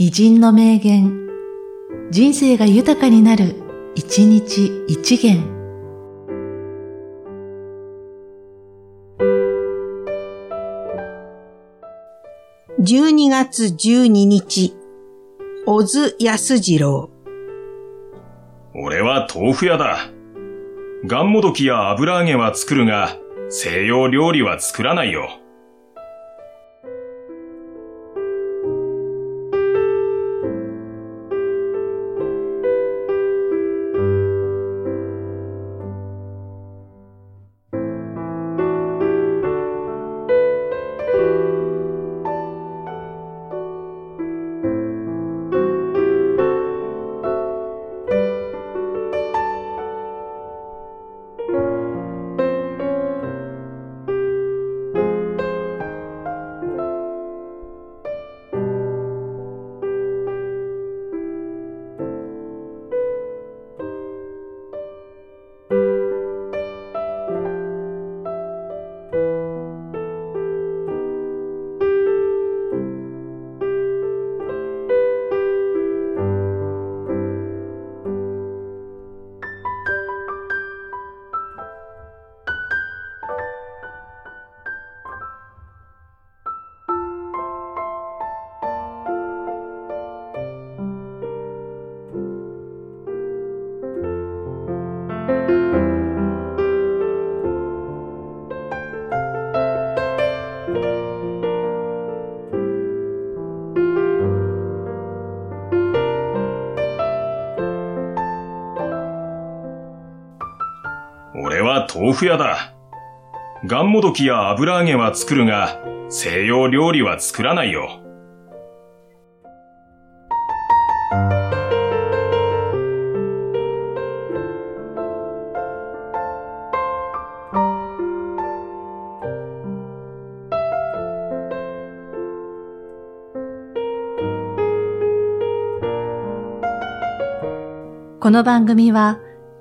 偉人の名言、人生が豊かになる、一日一元。12月12日、小津安二郎。俺は豆腐屋だ。ガンモドキや油揚げは作るが、西洋料理は作らないよ。は豆腐屋だ。ガンモドキや油揚げは作るが、西洋料理は作らないよ。この番組は、